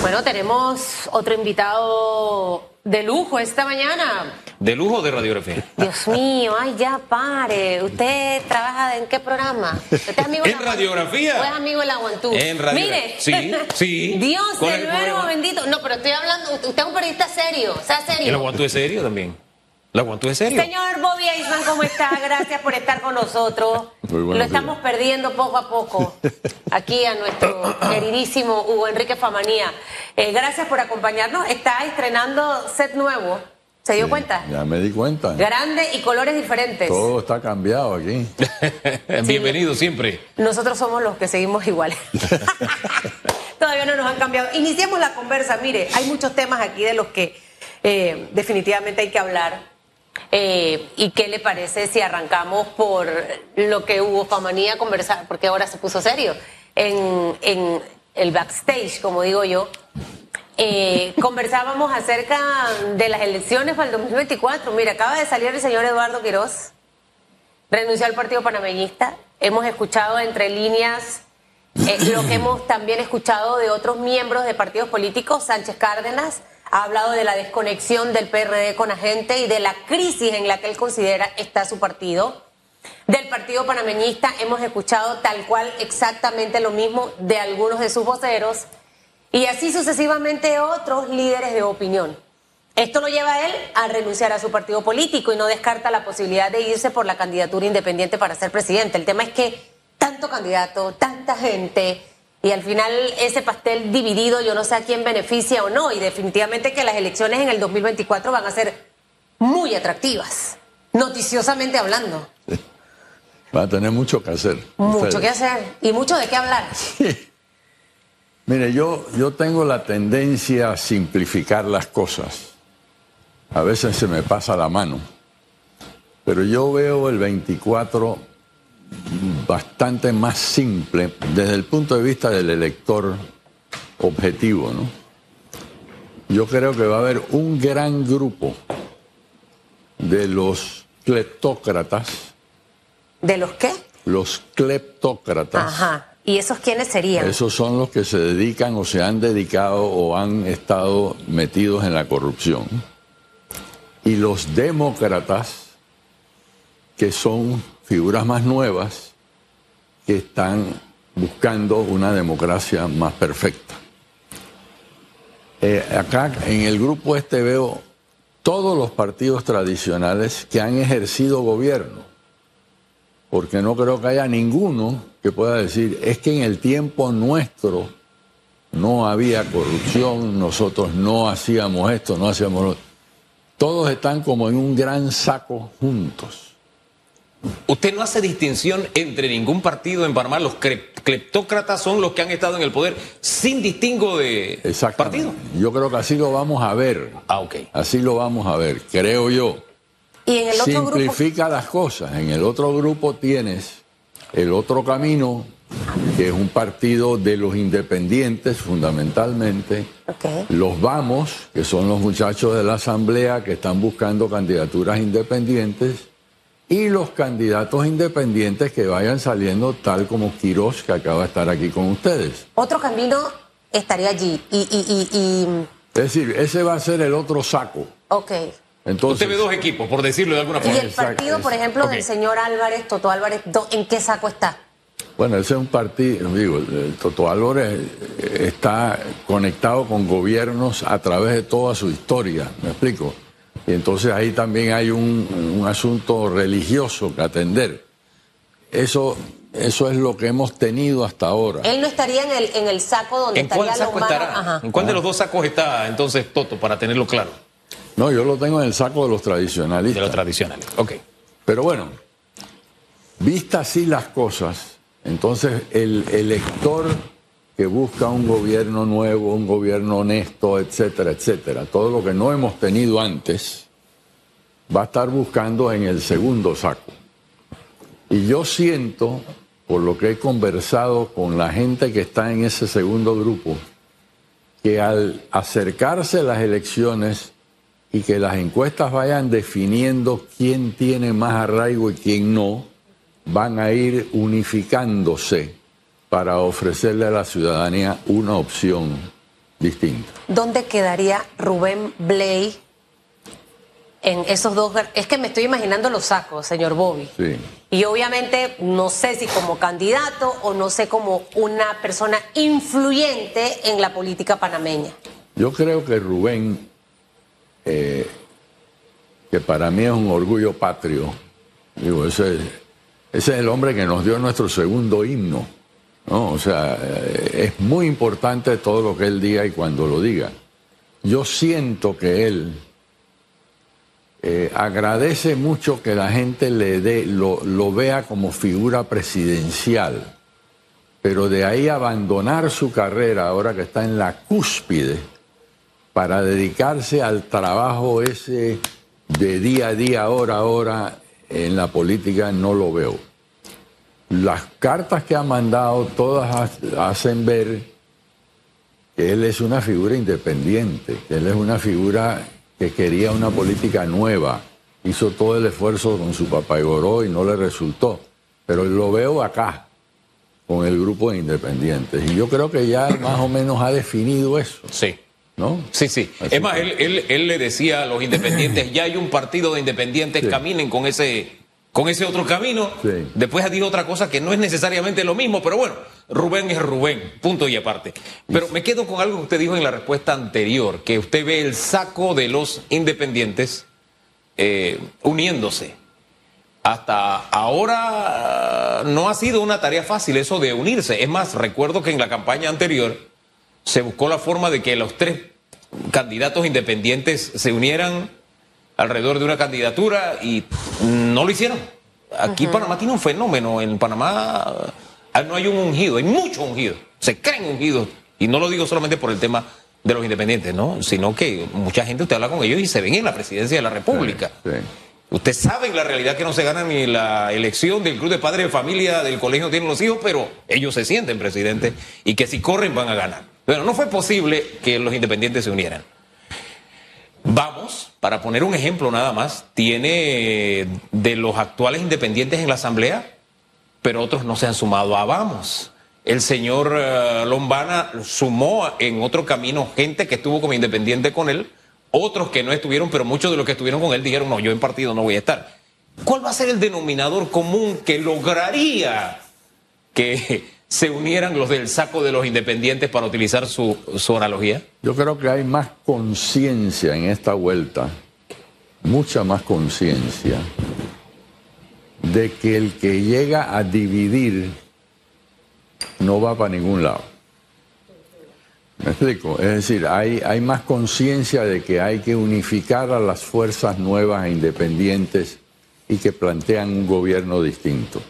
Bueno, tenemos otro invitado de lujo esta mañana. ¿De lujo o de radiografía? Dios mío, ay, ya pare. ¿Usted trabaja en qué programa? ¿Usted es amigo ¿En la- radiografía? ¿O es amigo de la Guantú? En radio- Mire. Sí, sí. Dios ¿Cuál es del el verbo bendito. No, pero estoy hablando. Usted es un periodista serio. Sea ¿Y la serio. Guantú es serio también? ¿La Guantú es serio? Señor Bobby Eisman, ¿cómo está? Gracias por estar con nosotros. Muy Lo estamos días. perdiendo poco a poco. Aquí a nuestro queridísimo Hugo Enrique Famanía. Eh, gracias por acompañarnos. Está estrenando set nuevo. ¿Se dio Sí, cuenta? Ya me di cuenta. Grande y colores diferentes. Todo está cambiado aquí. Bienvenido siempre. Nosotros somos los que seguimos iguales. Todavía no nos han cambiado. Iniciamos la conversa. Mire, hay muchos temas aquí de los que eh, definitivamente hay que hablar. Eh, ¿Y qué le parece si arrancamos por lo que hubo Famanía conversar? Porque ahora se puso serio. En, en el backstage, como digo yo, eh, conversábamos acerca de las elecciones para el 2024. Mira, acaba de salir el señor Eduardo Quiroz renunció al Partido Panameñista. Hemos escuchado entre líneas eh, lo que hemos también escuchado de otros miembros de partidos políticos. Sánchez Cárdenas ha hablado de la desconexión del PRD con la gente y de la crisis en la que él considera está su partido. Del Partido Panameñista hemos escuchado tal cual exactamente lo mismo de algunos de sus voceros y así sucesivamente otros líderes de opinión. Esto lo lleva a él a renunciar a su partido político y no descarta la posibilidad de irse por la candidatura independiente para ser presidente. El tema es que tanto candidato, tanta gente y al final ese pastel dividido yo no sé a quién beneficia o no y definitivamente que las elecciones en el 2024 van a ser muy atractivas, noticiosamente hablando. Va a tener mucho que hacer. Mucho ustedes. que hacer y mucho de qué hablar. Mire, yo, yo tengo la tendencia a simplificar las cosas. A veces se me pasa la mano. Pero yo veo el 24 bastante más simple desde el punto de vista del elector objetivo, ¿no? Yo creo que va a haber un gran grupo de los cleptócratas, ¿De los qué? los cleptócratas. Ajá. ¿Y esos quiénes serían? Esos son los que se dedican o se han dedicado o han estado metidos en la corrupción. Y los demócratas, que son figuras más nuevas, que están buscando una democracia más perfecta. Eh, acá en el grupo este veo todos los partidos tradicionales que han ejercido gobierno porque no creo que haya ninguno que pueda decir, es que en el tiempo nuestro no había corrupción, nosotros no hacíamos esto, no hacíamos lo Todos están como en un gran saco juntos. Usted no hace distinción entre ningún partido en Panamá. Los cleptócratas son los que han estado en el poder sin distingo de partido. Yo creo que así lo vamos a ver. Ah, ok. Así lo vamos a ver, creo yo. Y en el otro grupo. Simplifica las cosas. En el otro grupo tienes el otro camino, que es un partido de los independientes fundamentalmente. Ok. Los vamos, que son los muchachos de la Asamblea que están buscando candidaturas independientes. Y los candidatos independientes que vayan saliendo, tal como Quirós, que acaba de estar aquí con ustedes. Otro camino estaría allí. Y, y, y, y- Es decir, ese va a ser el otro saco. ok. Entonces, Usted ve dos equipos, por decirlo de alguna Y forma. el Exacto, partido, por ejemplo, del señor Álvarez, Toto Álvarez, do- ¿en qué saco está? Bueno, ese es un partido, digo, el Toto Álvarez está conectado con gobiernos a través de toda su historia, ¿me explico? Y entonces ahí también hay un, un asunto religioso que atender. Eso, eso es lo que hemos tenido hasta ahora. Él no estaría en el, en el saco donde ¿En cuál estaría saco Lomaro. estará? Ajá. ¿En cuál de los dos sacos está entonces Toto, para tenerlo claro? No, yo lo tengo en el saco de los De tradicionalistas. lo tradicional. Ok. Pero bueno, vistas así las cosas, entonces el elector que busca un gobierno nuevo, un gobierno honesto, etcétera, etcétera, todo lo que no hemos tenido antes, va a estar buscando en el segundo saco. Y yo siento, por lo que he conversado con la gente que está en ese segundo grupo, que al acercarse las elecciones y que las encuestas vayan definiendo quién tiene más arraigo y quién no, van a ir unificándose para ofrecerle a la ciudadanía una opción distinta. ¿Dónde quedaría Rubén Blay en esos dos? Es que me estoy imaginando los sacos, señor Bobby. Sí. Y obviamente no sé si como candidato o no sé como una persona influyente en la política panameña. Yo creo que Rubén, eh, que para mí es un orgullo patrio, digo, ese, ese es el hombre que nos dio nuestro segundo himno. ¿No? O sea, eh, es muy importante todo lo que él diga y cuando lo diga. Yo siento que él eh, agradece mucho que la gente le dé, lo, lo vea como figura presidencial, pero de ahí abandonar su carrera ahora que está en la cúspide para dedicarse al trabajo ese de día a día, hora a hora en la política, no lo veo. Las cartas que ha mandado todas hacen ver que él es una figura independiente, que él es una figura que quería una política nueva. Hizo todo el esfuerzo con su papá Goró y no le resultó. Pero lo veo acá, con el grupo de independientes. Y yo creo que ya más o menos ha definido eso. Sí. ¿No? Sí, sí. Así es más, que- él, él- él le decía a los independientes, ya hay un partido de independientes, Sí. caminen con ese, con ese otro camino. Sí. Después dijo otra cosa que no es necesariamente lo mismo, pero bueno, Rubén es Rubén, punto y aparte. Pero me quedo con algo que usted dijo en la respuesta anterior, que usted ve el saco de los independientes eh, uniéndose. Hasta ahora no ha sido una tarea fácil eso de unirse. Es más, recuerdo que en la campaña anterior se buscó la forma de que los tres candidatos independientes se unieran alrededor de una candidatura y no lo hicieron. Aquí Panamá tiene un fenómeno. En Panamá ah, no hay un ungido, hay muchos ungidos. Se creen ungidos. Y no lo digo solamente por el tema de los independientes, ¿no? Sino que mucha gente usted habla con ellos y se ven en la presidencia de la República. Sí. Usted sabe en la realidad que no se gana ni la elección del club de padres de familia del colegio tienen los hijos, pero ellos se sienten presidentes y que si corren van a ganar. Pero no fue posible que los independientes se unieran. Vamos, para poner un ejemplo nada más, tiene de los actuales independientes en la Asamblea, pero otros no se han sumado a Vamos. El señor eh, Lombana sumó en otro camino gente que estuvo como independiente con él, otros que no estuvieron, pero muchos de los que estuvieron con él dijeron, no, yo en partido no voy a estar. ¿Cuál va a ser el denominador común que lograría que se unieran los del saco de los independientes para utilizar su, su analogía? Yo creo que hay más conciencia en esta vuelta, mucha más conciencia, de que el que llega a dividir no va para ningún lado. ¿Me explico? Es decir, hay, hay más conciencia de que hay que unificar a las fuerzas nuevas e independientes y que plantean un gobierno distinto.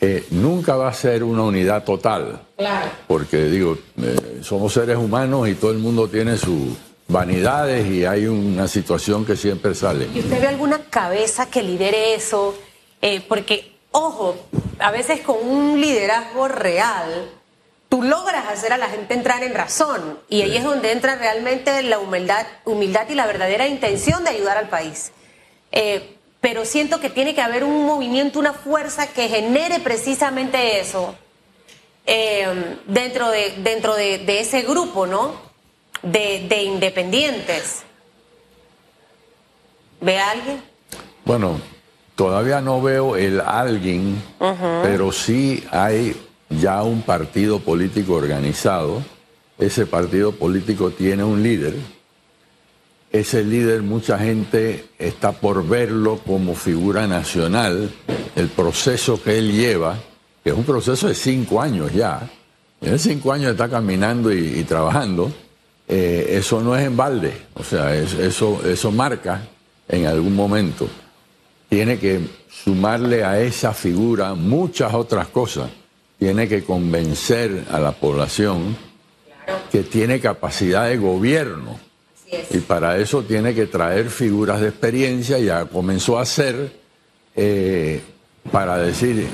Eh, nunca va a ser una unidad total, Claro. porque digo, eh, somos seres humanos y todo el mundo tiene sus vanidades y hay una situación que siempre sale. ¿Y usted ve alguna cabeza que lidere eso? Eh, porque, ojo, a veces con un liderazgo real, tú logras hacer a la gente entrar en razón. Y ahí es donde entra realmente la humildad, humildad y la verdadera intención de ayudar al país. Eh, pero siento que tiene que haber un movimiento, una fuerza que genere precisamente eso eh, dentro, de, dentro de, de ese grupo, ¿no? De, de independientes. ¿Ve a alguien? Bueno, todavía no veo el alguien, pero sí hay ya un partido político organizado. Ese partido político tiene un líder. Ese líder, mucha gente está por verlo como figura nacional. El proceso que él lleva, que es un proceso de cinco años ya, en cinco años está caminando y, trabajando, eh, eso no es en balde. O sea, es- eso, eso marca en algún momento tiene que sumarle a esa figura muchas otras cosas. Tiene que convencer a la población que tiene capacidad de gobierno. Y para eso tiene que traer figuras de experiencia, ya comenzó a hacer, eh, para decir,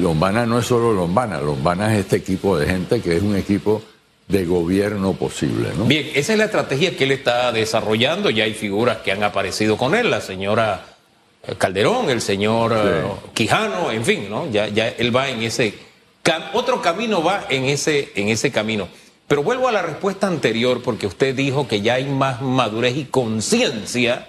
Lombana no es solo Lombana, Lombana es este equipo de gente que es un equipo de gobierno posible. ¿no? Bien, esa es la estrategia que él está desarrollando. Ya hay figuras que han aparecido con él, la señora Calderón, el señor eh, Quijano, en fin, ¿no? Ya, ya él va en ese cam- otro camino va en ese en ese camino. Pero vuelvo a la respuesta anterior porque usted dijo que ya hay más madurez y conciencia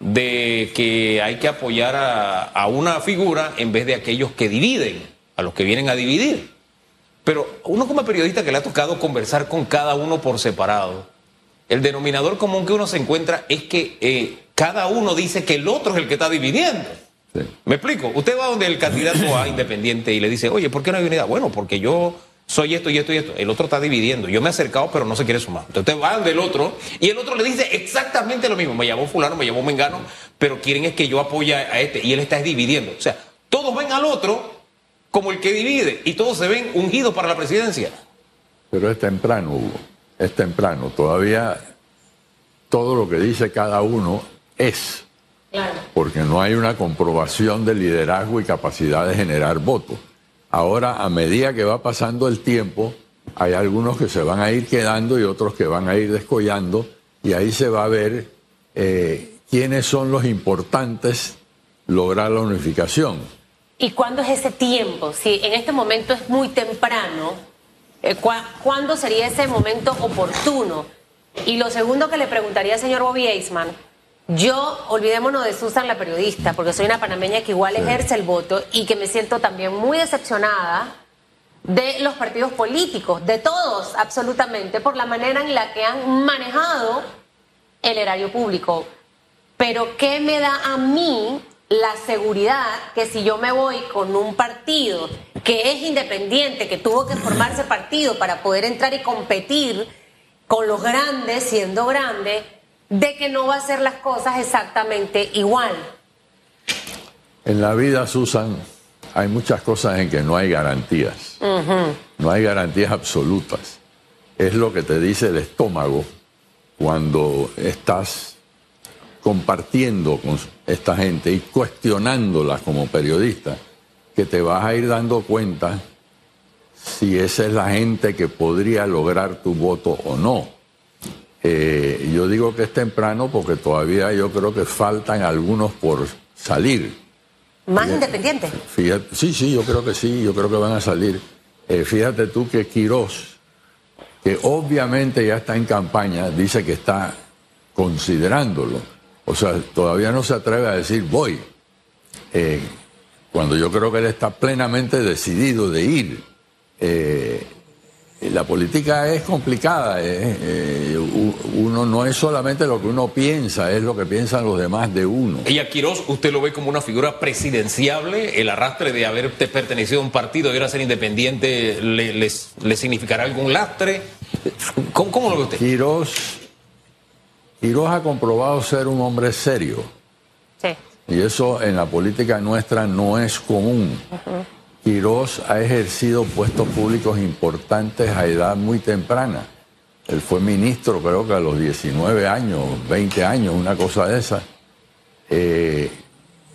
de que hay que apoyar a, a, una figura en vez de aquellos que dividen, a los que vienen a dividir. Pero uno como periodista que le ha tocado conversar con cada uno por separado, el denominador común que uno se encuentra es que eh, cada uno dice que el otro es el que está dividiendo. Sí. ¿Me explico? Usted va donde el candidato a independiente y le dice, oye, ¿por qué no hay unidad? Bueno, porque yo soy esto y esto y esto. El otro está dividiendo. Yo me he acercado, pero no se quiere sumar. Entonces usted va del otro y el otro le dice exactamente lo mismo. Me llamó fulano, me llamó mengano, pero quieren es que yo apoye a este y él está dividiendo. O sea, todos ven al otro como el que divide y todos se ven ungidos para la presidencia. Pero es temprano, Hugo. Es temprano. Todavía todo lo que dice cada uno es. Claro. Porque no hay una comprobación de liderazgo y capacidad de generar votos. Ahora, a medida que va pasando el tiempo, hay algunos que se van a ir quedando y otros que van a ir descollando, y ahí se va a ver eh, quiénes son los importantes lograr la unificación. ¿Y cuándo es ese tiempo? Si en este momento es muy temprano, eh, ¿cuándo sería ese momento oportuno? Y lo segundo que le preguntaría al señor Bobby Eisman, yo, olvidémonos de Susan, la periodista, porque soy una panameña que igual ejerce el voto y que me siento también muy decepcionada de los partidos políticos, de todos absolutamente, por la manera en la que han manejado el erario público. Pero ¿qué me da a mí la seguridad que si yo me voy con un partido que es independiente, que tuvo que formarse partido para poder entrar y competir con los grandes, siendo grande, de que no va a hacer las cosas exactamente igual. En la vida, Susan, hay muchas cosas en que no hay garantías. No hay garantías absolutas. Es lo que te dice el estómago cuando estás compartiendo con esta gente y cuestionándolas como periodista, que te vas a ir dando cuenta si esa es la gente que podría lograr tu voto o no. Eh, yo digo que es temprano porque todavía yo creo que faltan algunos por salir. ¿Más independientes? sí, sí, yo creo que sí, yo creo que van a salir. Eh, fíjate tú que Quirós, que obviamente ya está en campaña, dice que está considerándolo. O sea, todavía no se atreve a decir voy. Eh, cuando yo creo que él está plenamente decidido de ir. La política es complicada, ¿eh? Eh, uno no es solamente lo que uno piensa, es lo que piensan los demás de uno. Y a Quirós, ¿usted lo ve como una figura presidenciable? ¿El arrastre de haber pertenecido a un partido y ahora ser independiente le, significará algún lastre? ¿Cómo, lo ve usted? Quirós, Quirós ha comprobado ser un hombre serio. Sí. Y eso en la política nuestra no es común. Quirós ha ejercido puestos públicos importantes a edad muy temprana. Él fue ministro creo que a los 19 años, 20 años, una cosa de esa. Eh,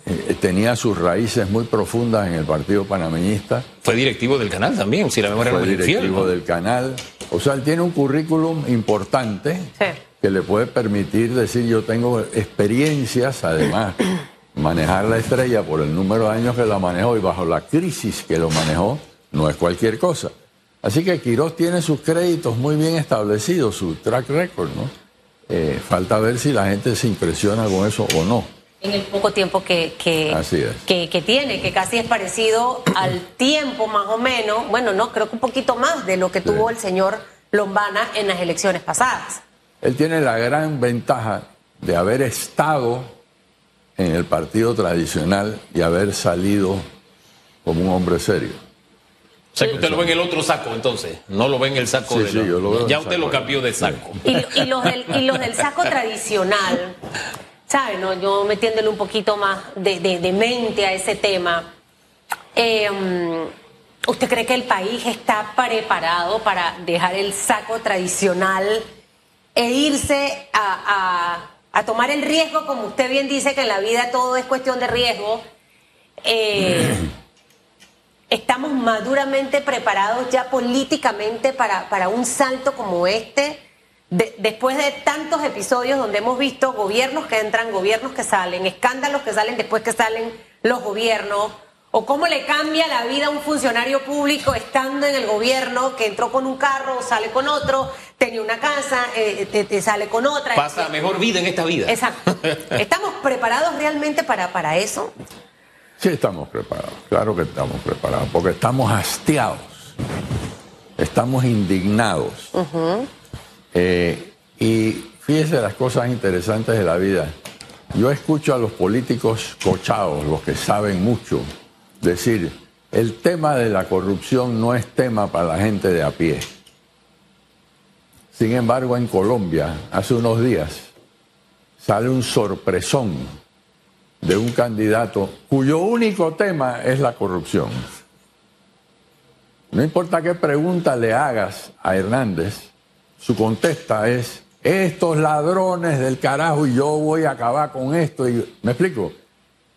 eh, tenía sus raíces muy profundas en el Partido Panameñista. Fue directivo del canal también, si la memoria Fue directivo del canal. O sea, él tiene un currículum importante que le puede permitir decir yo tengo experiencias, además manejar la estrella por el número de años que la manejó y bajo la crisis que lo manejó, no es cualquier cosa. Así que Quirós tiene sus créditos muy bien establecidos, su track record, ¿no? Eh, falta ver si la gente se impresiona con eso o no. En el poco tiempo que, que, que, tiene, que casi es parecido al tiempo más o menos, bueno, no, creo que un poquito más de lo que tuvo el señor Lombana en las elecciones pasadas. Él tiene la gran ventaja de haber estado en el partido tradicional y haber salido como un hombre serio. O sea que usted lo ve en el otro saco, entonces. No lo ve en el saco de. Sí, yo lo veo ya usted lo cambió de saco. Y, los del, saco tradicional, ¿sabe? No? Yo metiéndole un poquito más de, mente a ese tema. Em, ¿Usted cree que el país está preparado para dejar el saco tradicional e irse a a tomar el riesgo, como usted bien dice que en la vida todo es cuestión de riesgo, eh, estamos maduramente preparados ya políticamente para, para un salto como este, después de tantos episodios donde hemos visto gobiernos que entran, gobiernos que salen, escándalos que salen después que salen los gobiernos, o cómo le cambia la vida a un funcionario público estando en el gobierno que entró con un carro, sale con otro, tenía una casa, eh, te, te sale con otra. Pasa mejor vida en esta vida. Exacto. ¿Estamos preparados realmente para, para eso? Sí, estamos preparados, claro que estamos preparados, porque estamos hastiados, estamos indignados. Eh, y fíjese las cosas interesantes de la vida. Yo escucho a los políticos cochados, los que saben mucho, decir, el tema de la corrupción no es tema para la gente de a pie. Sin embargo, en Colombia, hace unos días, sale un sorpresón de un candidato cuyo único tema es la corrupción. No importa qué pregunta le hagas a Hernández, su contesta es, estos ladrones del carajo y yo voy a acabar con esto. Y, ¿Me explico?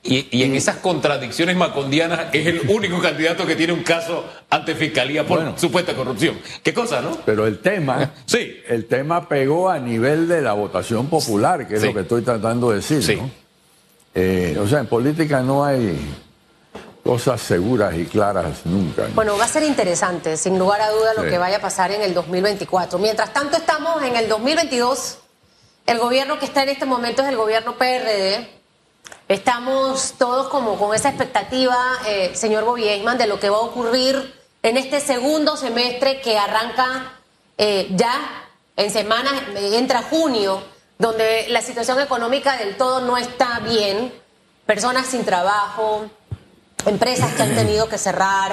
Y, y en esas contradicciones macondianas es el único candidato que tiene un caso ante fiscalía por Bueno. supuesta corrupción. ¿Qué cosa, no? Pero el tema, Sí. el tema pegó a nivel de la votación popular, que es Sí. lo que estoy tratando de decir. Sí. ¿no? Eh, o sea, en política no hay cosas seguras y claras nunca. ¿no? Bueno, va a ser interesante, sin lugar a duda, lo Sí. que vaya a pasar en el 2024. Mientras tanto, estamos en el 2022. El gobierno que está en este momento es el gobierno PRD. Estamos todos como con esa expectativa, eh, señor Bobieisman, de lo que va a ocurrir en este segundo semestre que arranca eh, ya en semanas, eh, entra junio, donde la situación económica del todo no está bien, personas sin trabajo, empresas que han tenido que cerrar,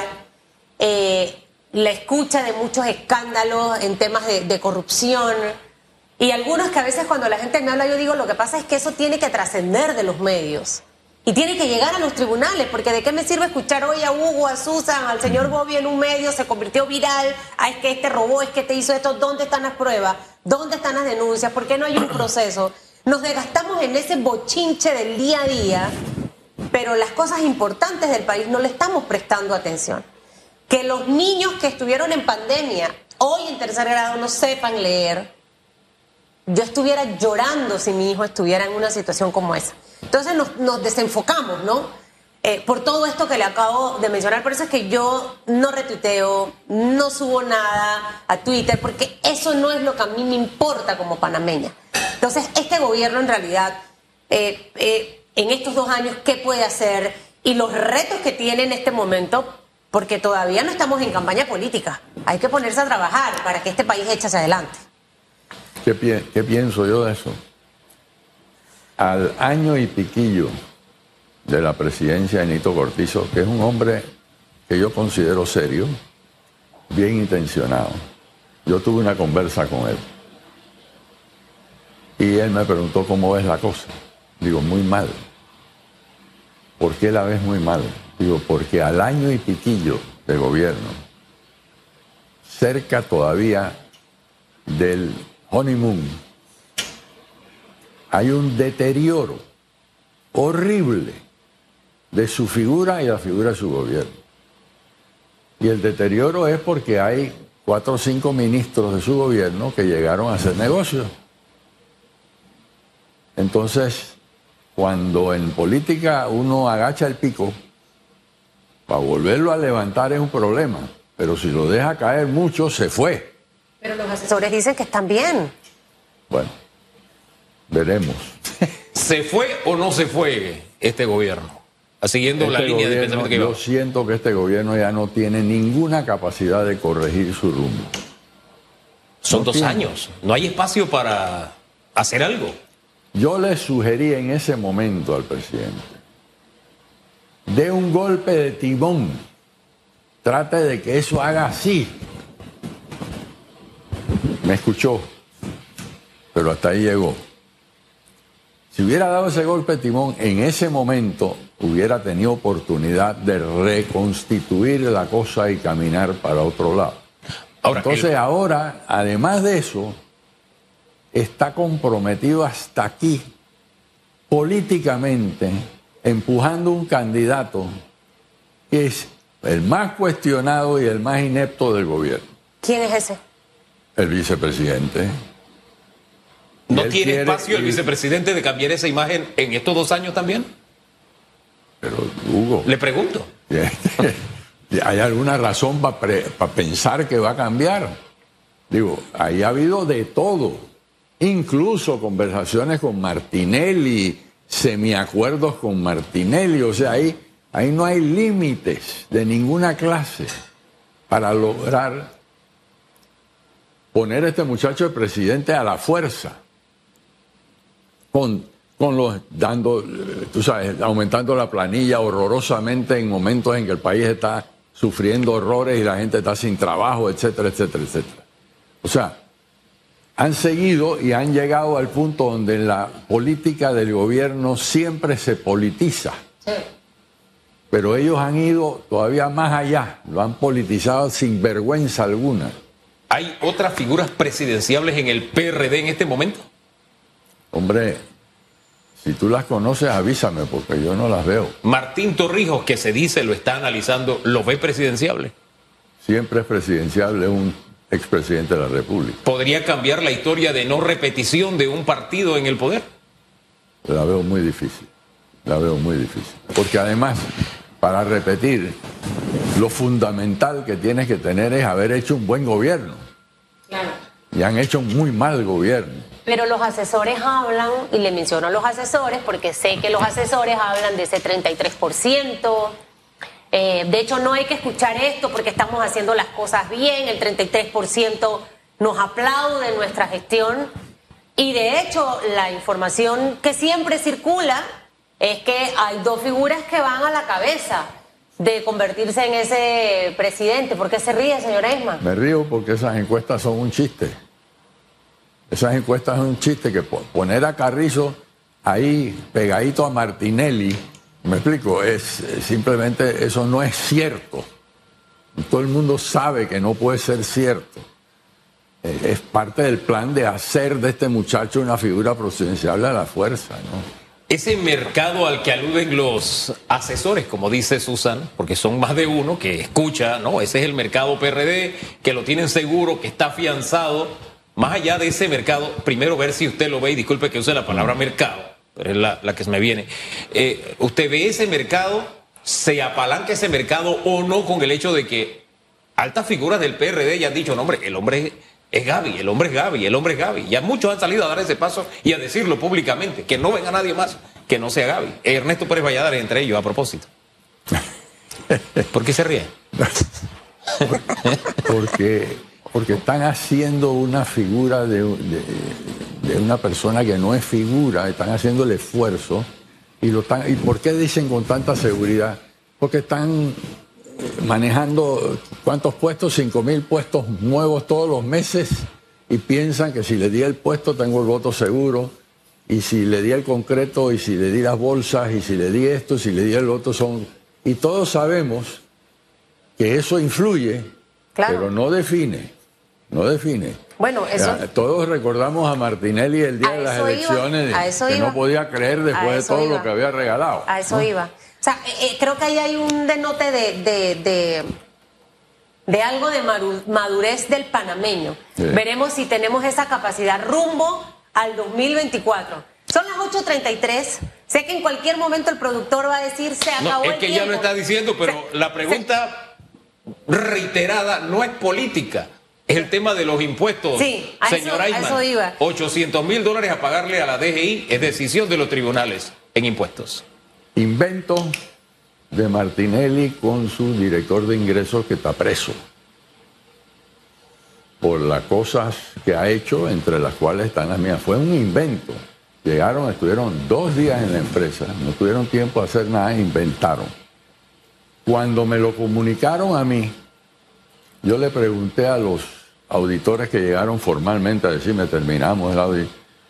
la escucha de muchos escándalos en temas de corrupción y algunos que a veces cuando la gente me habla yo digo lo que pasa es que eso tiene que trascender de los medios y tiene que llegar a los tribunales porque de qué me sirve escuchar hoy a Hugo, a Susan, al señor Bobby en un medio se convirtió viral, ah, es que este robó, es que te hizo esto, ¿dónde están las pruebas? ¿Dónde están las denuncias? ¿Por qué no hay un proceso? Nos desgastamos en ese bochinche del día a día pero las cosas importantes del país no le estamos prestando atención. Que los niños que estuvieron en pandemia, hoy en tercer grado, no sepan leer, yo estuviera llorando si mi hijo estuviera en una situación como esa. Entonces nos, desenfocamos, ¿no? Eh, por todo esto que le acabo de mencionar, por eso es que yo no retuiteo, no subo nada a Twitter, porque eso no es lo que a mí me importa como panameña. Entonces, este gobierno en realidad, eh, eh, en estos dos años, ¿qué puede hacer? Y los retos que tiene en este momento, porque todavía no estamos en campaña política. Hay que ponerse a trabajar para que este país eche hacia adelante. ¿Qué, pi- qué pienso yo de eso? Al año y piquillo de la presidencia de Nito Cortizo, que es un hombre que yo considero serio, bien intencionado. Yo tuve una conversa con él. Y él me preguntó cómo ves la cosa. Digo, muy mal. ¿Por qué la ves muy mal? Digo, porque al año y piquillo de gobierno, cerca todavía del honeymoon, hay un deterioro horrible de su figura y la figura de su gobierno. Y el deterioro es porque hay cuatro o cinco ministros de su gobierno que llegaron a hacer negocios. Entonces, cuando en política uno agacha el pico, para volverlo a levantar es un problema. Pero si lo deja caer mucho, se fue. Pero los asesores dicen que están bien. Bueno, veremos. ¿Se fue o no se fue este gobierno? Siguiendo la Este línea de pensamiento que yo iba. siento que este gobierno ya no tiene ninguna capacidad de corregir su rumbo. Son no dos tiene. años. No hay espacio para hacer algo. Yo le sugerí en ese momento al presidente, dé un golpe de timón, trate de que eso haga así. Me escuchó, pero hasta ahí llegó. Si hubiera dado ese golpe de timón en ese momento, hubiera tenido oportunidad de reconstituir la cosa y caminar para otro lado. Ahora, Entonces el- ahora, además de eso, está comprometido hasta aquí políticamente, empujando un candidato que es el más cuestionado y el más inepto del gobierno, ¿Quién es ese? El vicepresidente. ¿No tiene quiere espacio el vicepresidente de cambiar esa imagen en estos dos años también? pero Hugo, Le pregunto. ¿hay alguna razón para pensar que va a cambiar? Digo, ahí ha habido de todo, incluso conversaciones con Martinelli, semiacuerdos con Martinelli, o sea, ahí, ahí no hay límites de ninguna clase para lograr poner a este muchacho de presidente a la fuerza, con, con los dando, tú sabes, aumentando la planilla horrorosamente en momentos en que el país está sufriendo horrores y la gente está sin trabajo, etcétera, etcétera, etcétera. O sea, han seguido y han llegado al punto donde la política del gobierno siempre se politiza. Pero ellos han ido todavía más allá, lo han politizado sin vergüenza alguna. ¿Hay otras figuras presidenciables en el PRD en este momento? Hombre, si tú las conoces, avísame, porque yo no las veo. Martín Torrijos, que se dice lo está analizando, ¿lo ve presidenciable? Siempre es presidenciable un expresidente de la República. ¿Podría cambiar la historia de no repetición de un partido en el poder? La veo muy difícil, la veo muy difícil. Porque además, para repetir, lo fundamental que tienes que tener es haber hecho un buen gobierno. Claro. Y han hecho un muy mal gobierno. Pero los asesores hablan, y le menciono a los asesores porque sé que los asesores hablan de ese 33%. Eh, de hecho, no hay que escuchar esto porque estamos haciendo las cosas bien. El 33% nos aplaude nuestra gestión. Y de hecho, la información que siempre circula es que hay dos figuras que van a la cabeza de convertirse en ese presidente. ¿Por qué se ríe, señor Eisman? Me río porque esas encuestas son un chiste. Esas encuestas son un chiste que poner a Carrizo ahí pegadito a Martinelli, me explico, es simplemente eso no es cierto. Todo el mundo sabe que no puede ser cierto. Es parte del plan de hacer de este muchacho una figura presidencial a la fuerza, ¿no? Ese mercado al que aluden los asesores, como dice Susan, porque son más de uno que escucha, ¿no? Ese es el mercado PRD, que lo tienen seguro, que está afianzado. Más allá de ese mercado, primero ver si usted lo ve, y disculpe que use la palabra mercado, pero es la, que me viene. Eh, ¿Usted ve ese mercado, se apalanca ese mercado o no con el hecho de que altas figuras del PRD ya han dicho, no, hombre, el hombre es Gaby, el hombre es Gaby, el hombre es Gaby. Ya muchos han salido a dar ese paso y a decirlo públicamente, que no venga nadie más que no sea Gaby. Ernesto Pérez Valladares entre ellos, a propósito. ¿Por qué se ríe? porque, porque están haciendo una figura de, de, de, una persona que no es figura, están haciendo el esfuerzo. Y, lo están, ¿Y por qué dicen con tanta seguridad? Porque están manejando cuántos puestos, cinco mil puestos nuevos todos los meses y piensan que si le di el puesto tengo el voto seguro y si le di el concreto y si le di las bolsas y si le di esto y si le di el otro son y todos sabemos que eso influye claro. pero no define no define bueno eso todos recordamos a Martinelli el día de las elecciones que iba. no podía creer después de todo iba. lo que había regalado a eso ¿no? iba o sea, eh, creo que ahí hay un denote de, de, de, de algo de madurez del panameño. Sí. Veremos si tenemos esa capacidad rumbo al 2024. Son las 8.33. Sé que en cualquier momento el productor va a decir se acabó no, es el que tiempo. ya lo está diciendo, pero Se, la pregunta se, reiterada no es política. Es el tema de los impuestos. Sí, a Señor eso, a eso iba. 800 mil dólares a pagarle a la DGI es decisión de los tribunales en impuestos invento de Martinelli con su director de ingresos que está preso por las cosas que ha hecho, entre las cuales están las mías. Fue un invento. Llegaron, estuvieron dos días en la empresa, no tuvieron tiempo de hacer nada, inventaron. Cuando me lo comunicaron a mí, yo le pregunté a los auditores que llegaron formalmente a decirme, terminamos el audit,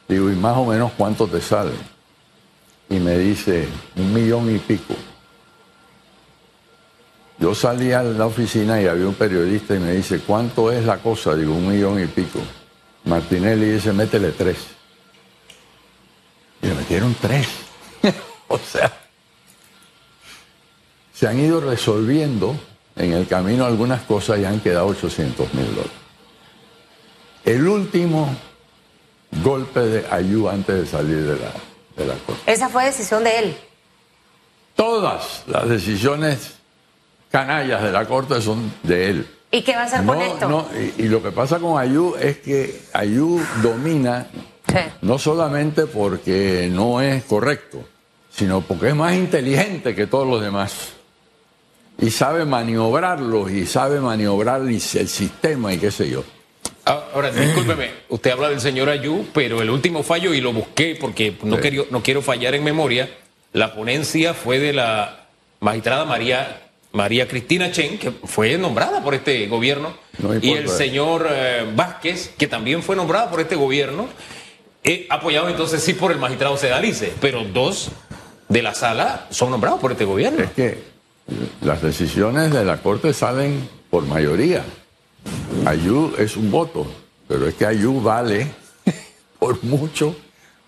digo, ¿y más o menos cuánto te sale? Y me dice un millón y pico. Yo salí a la oficina y había un periodista y me dice, ¿cuánto es la cosa? Digo, un millón y pico. Martinelli dice, métele tres. Y le metieron tres. o sea, se han ido resolviendo en el camino algunas cosas y han quedado 800 mil dólares. El último golpe de ayuda antes de salir de la, de la cosa. Esa fue decisión de él. Todas las decisiones canallas de la Corte son de él. ¿Y qué va a hacer con esto? No, y, y, lo que pasa con Ayú es que Ayú domina Sí. no solamente porque no es correcto, sino porque es más inteligente que todos los demás. Y sabe maniobrarlos y sabe maniobrar el sistema y qué sé yo. Ah, Ahora, discúlpeme, usted habla del señor Ayú, pero el último fallo, y lo busqué porque no, Sí. quería- no quiero fallar en memoria, la ponencia fue de la magistrada María, María Cristina Chen, que fue nombrada por este gobierno, No y el señor eh, Vázquez, que también fue nombrado por este gobierno, eh, apoyado entonces sí por el magistrado Sedalice, pero dos de la sala son nombrados por este gobierno. Es que las decisiones de la Corte salen por mayoría. Ayú es un voto, pero es que Ayú vale por mucho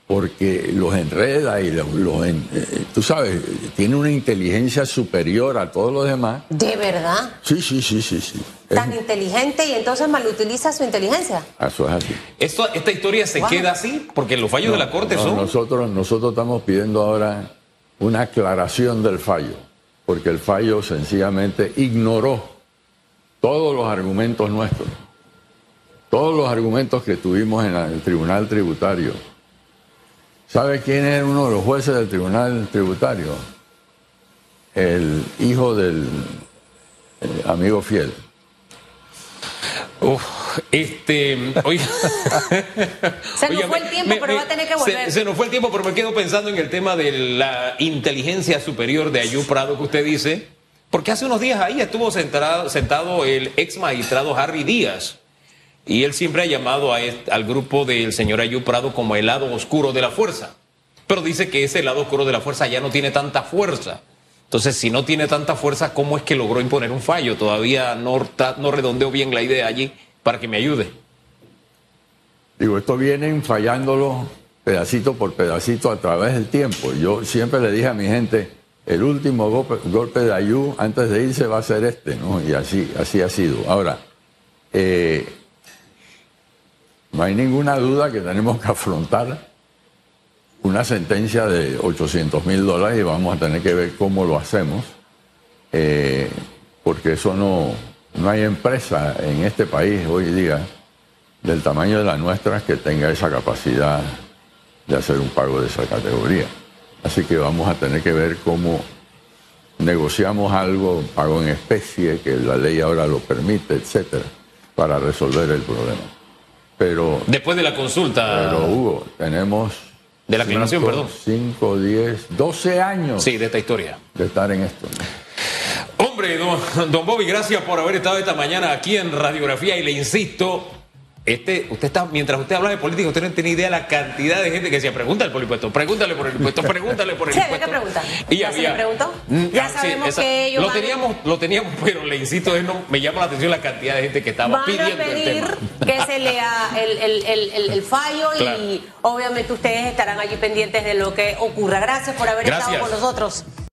porque los enreda y los, los en- eh, tú sabes, tiene una inteligencia superior a todos los demás. ¿De verdad? Sí, sí, sí, sí, sí. Es- Tan inteligente y entonces malutiliza su inteligencia. eso es así. Esto, esta historia se Wow. queda así porque los fallos de la Corte No, son... Nosotros, nosotros estamos pidiendo ahora una aclaración del fallo, porque el fallo sencillamente ignoró todos los argumentos nuestros, todos los argumentos que tuvimos en el Tribunal Tributario. ¿Sabe quién es uno de los jueces del Tribunal Tributario? El hijo del eh, amigo fiel. Uf, este, oiga, Se nos Oiga, fue el tiempo, pero va a tener que volver. Se, se nos fue el tiempo, pero me quedo pensando en el tema de la inteligencia superior de Ayú Prado que usted dice, porque hace unos días ahí estuvo sentado, sentado el ex magistrado Harry Díaz, y él siempre ha llamado al grupo del señor Ayú Prado como el lado oscuro de la fuerza, pero dice que ese lado oscuro de la fuerza ya no tiene tanta fuerza. Entonces, si no tiene tanta fuerza, ¿cómo es que logró imponer un fallo? Todavía no, no redondeo bien la idea allí para que me ayude. Digo, esto vienen fallándolo pedacito por pedacito a través del tiempo. Yo siempre le dije a mi gente, el último golpe, de Ayú antes de irse va a ser este, ¿no? Y así, así ha sido. Ahora, eh, no hay ninguna duda que tenemos que afrontar una sentencia de 800 mil dólares y vamos a tener que ver cómo lo hacemos, eh, porque eso no, no hay empresa en este país hoy día del tamaño de la nuestra que tenga esa capacidad de hacer un pago de esa categoría. Así que vamos a tener que ver cómo negociamos algo, pago en especie, que la ley ahora lo permite, etcétera, para resolver el problema. Pero, Después de la consulta. pero Hugo, tenemos De la aclaración, perdón. 5, 10, 12 años Sí, de esta historia. de estar en esto. Hombre, don, don Bobby, gracias por haber estado esta mañana aquí en Radiografía y le insisto, este, usted está, mientras usted habla de política, usted no tiene idea de la cantidad de gente que decía, pregúntale por el impuesto, pregúntale por el impuesto, pregúntale por el Sí, había impuesto. que. Y ¿Ya se le preguntó? Mm, Ya ah, sí, sabemos esa- que ellos lo teníamos, lo teníamos, pero le insisto, no, me llama la atención la cantidad de gente que estaba Van a pidiendo el pedir tema. que se lea el, el- el- el- el fallo Claro. y obviamente ustedes estarán allí pendientes de lo que ocurra. Gracias por haber Gracias. estado con nosotros.